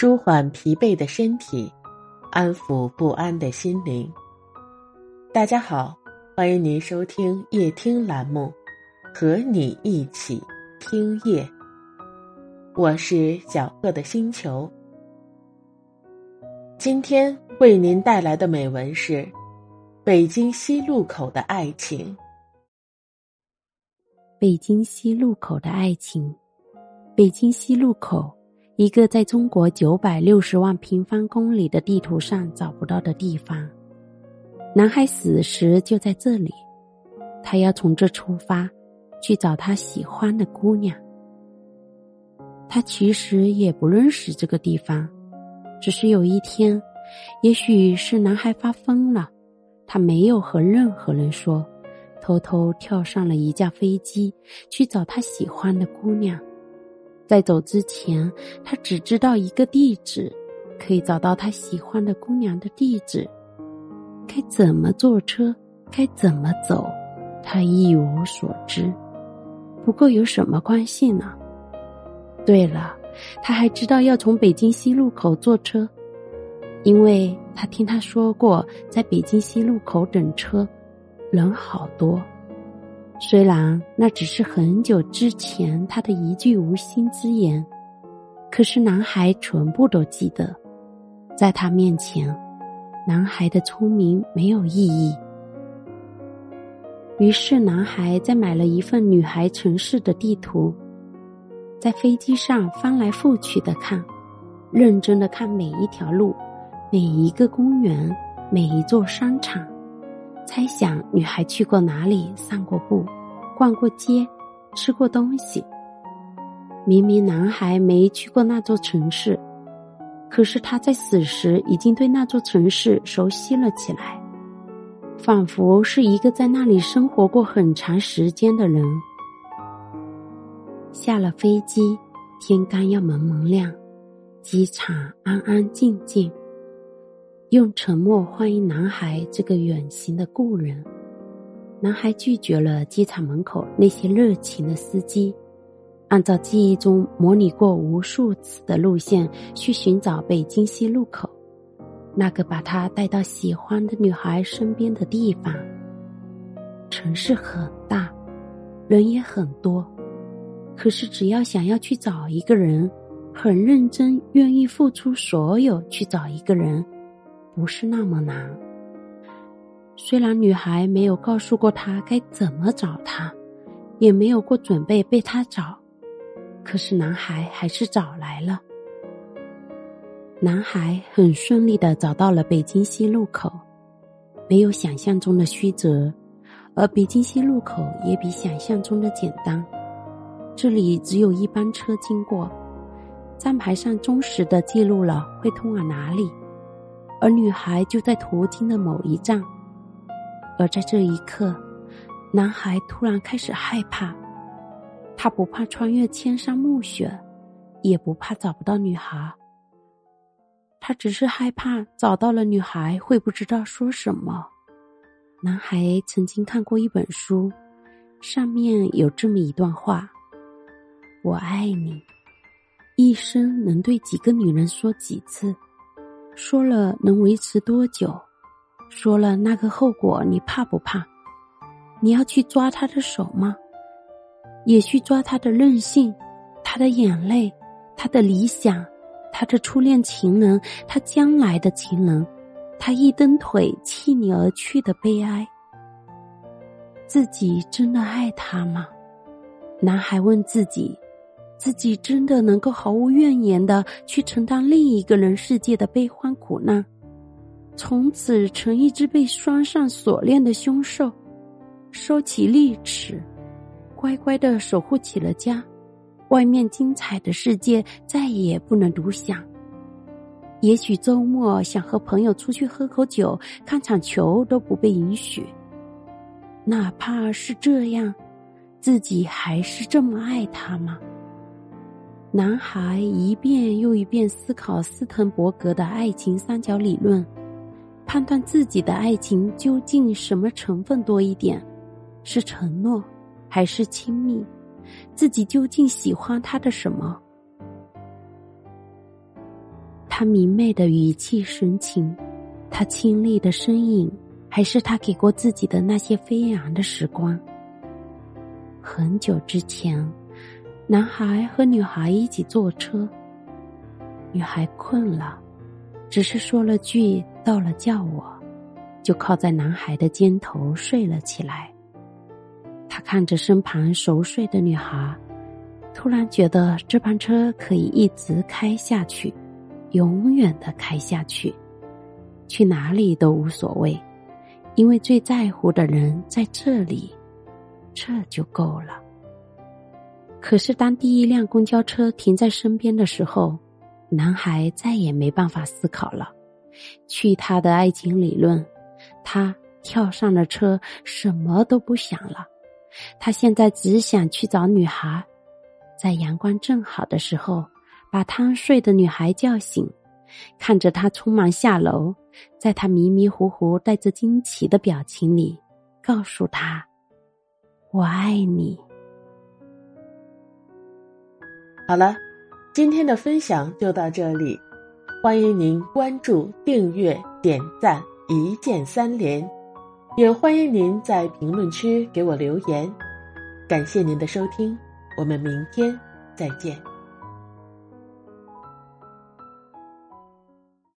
舒缓疲惫的身体，安抚不安的心灵。大家好，欢迎您收听夜听栏目，和你一起听夜。我是小贺的星球。今天为您带来的美文是《北京西路口的爱情》。北京西路口的爱情，北京西路口，一个在中国九百六十万平方公里的地图上找不到的地方。男孩死时就在这里，他要从这出发，去找他喜欢的姑娘。他其实也不认识这个地方，只是有一天，也许是男孩发疯了，他没有和任何人说。偷偷跳上了一架飞机，去找他喜欢的姑娘。在走之前，他只知道一个地址，可以找到他喜欢的姑娘的地址。该怎么坐车，该怎么走，他一无所知。不过有什么关系呢？对了，他还知道要从北京西路口坐车，因为他听他说过，在北京西路口等车。人好多，虽然那只是很久之前他的一句无心之言，可是男孩全部都记得。在他面前，男孩的聪明没有意义。于是，男孩再买了一份女孩城市的地图，在飞机上翻来覆去的看，认真的看每一条路，每一个公园，每一座商场。猜想女孩去过哪里，散过步，逛过街，吃过东西。明明男孩没去过那座城市，可是他在死时已经对那座城市熟悉了起来，仿佛是一个在那里生活过很长时间的人。下了飞机，天刚要蒙蒙亮，机场安安静静。用沉默欢迎男孩这个远行的故人。男孩拒绝了机场门口那些热情的司机，按照记忆中模拟过无数次的路线去寻找北京西路口，那个把他带到喜欢的女孩身边的地方。城市很大，人也很多，可是只要想要去找一个人，很认真，愿意付出所有去找一个人。不是那么难。虽然女孩没有告诉过他该怎么找他，也没有过准备被他找，可是男孩还是找来了。男孩很顺利的找到了北京西路口，没有想象中的曲折，而北京西路口也比想象中的简单。这里只有一班车经过，站牌上忠实的记录了会通往哪里。而女孩就在途经的某一站，而在这一刻，男孩突然开始害怕。他不怕穿越千山暮雪，也不怕找不到女孩。他只是害怕找到了女孩会不知道说什么。男孩曾经看过一本书，上面有这么一段话：“我爱你，一生能对几个女人说几次？”说了能维持多久？说了那个后果你怕不怕？你要去抓他的手吗？也去抓他的任性，他的眼泪，他的理想，他的初恋情人，他将来的情人，他一蹬腿弃你而去的悲哀。自己真的爱他吗？男孩问自己。自己真的能够毫无怨言的去承担另一个人世界的悲欢苦难，从此成一只被拴上锁链的凶兽，收起利齿，乖乖的守护起了家。外面精彩的世界再也不能独享。也许周末想和朋友出去喝口酒、看场球都不被允许。哪怕是这样，自己还是这么爱他吗？男孩一遍又一遍思考斯滕伯格的爱情三角理论，判断自己的爱情究竟什么成分多一点，是承诺还是亲密？自己究竟喜欢他的什么？他明媚的语气神情，他清丽的身影，还是他给过自己的那些飞扬的时光？很久之前，男孩和女孩一起坐车，女孩困了，只是说了句“到了叫我”，就靠在男孩的肩头睡了起来。他看着身旁熟睡的女孩，突然觉得这班车可以一直开下去，永远的开下去，去哪里都无所谓，因为最在乎的人在这里，这就够了。可是当第一辆公交车停在身边的时候，男孩再也没办法思考了，去他的爱情理论，他跳上了车，什么都不想了。他现在只想去找女孩，在阳光正好的时候，把贪睡的女孩叫醒，看着她匆忙下楼，在她迷迷糊糊、带着惊奇的表情里，告诉她：“我爱你。”好了，今天的分享就到这里，欢迎您关注、订阅、点赞，一键三连。也欢迎您在评论区给我留言，感谢您的收听，我们明天再见。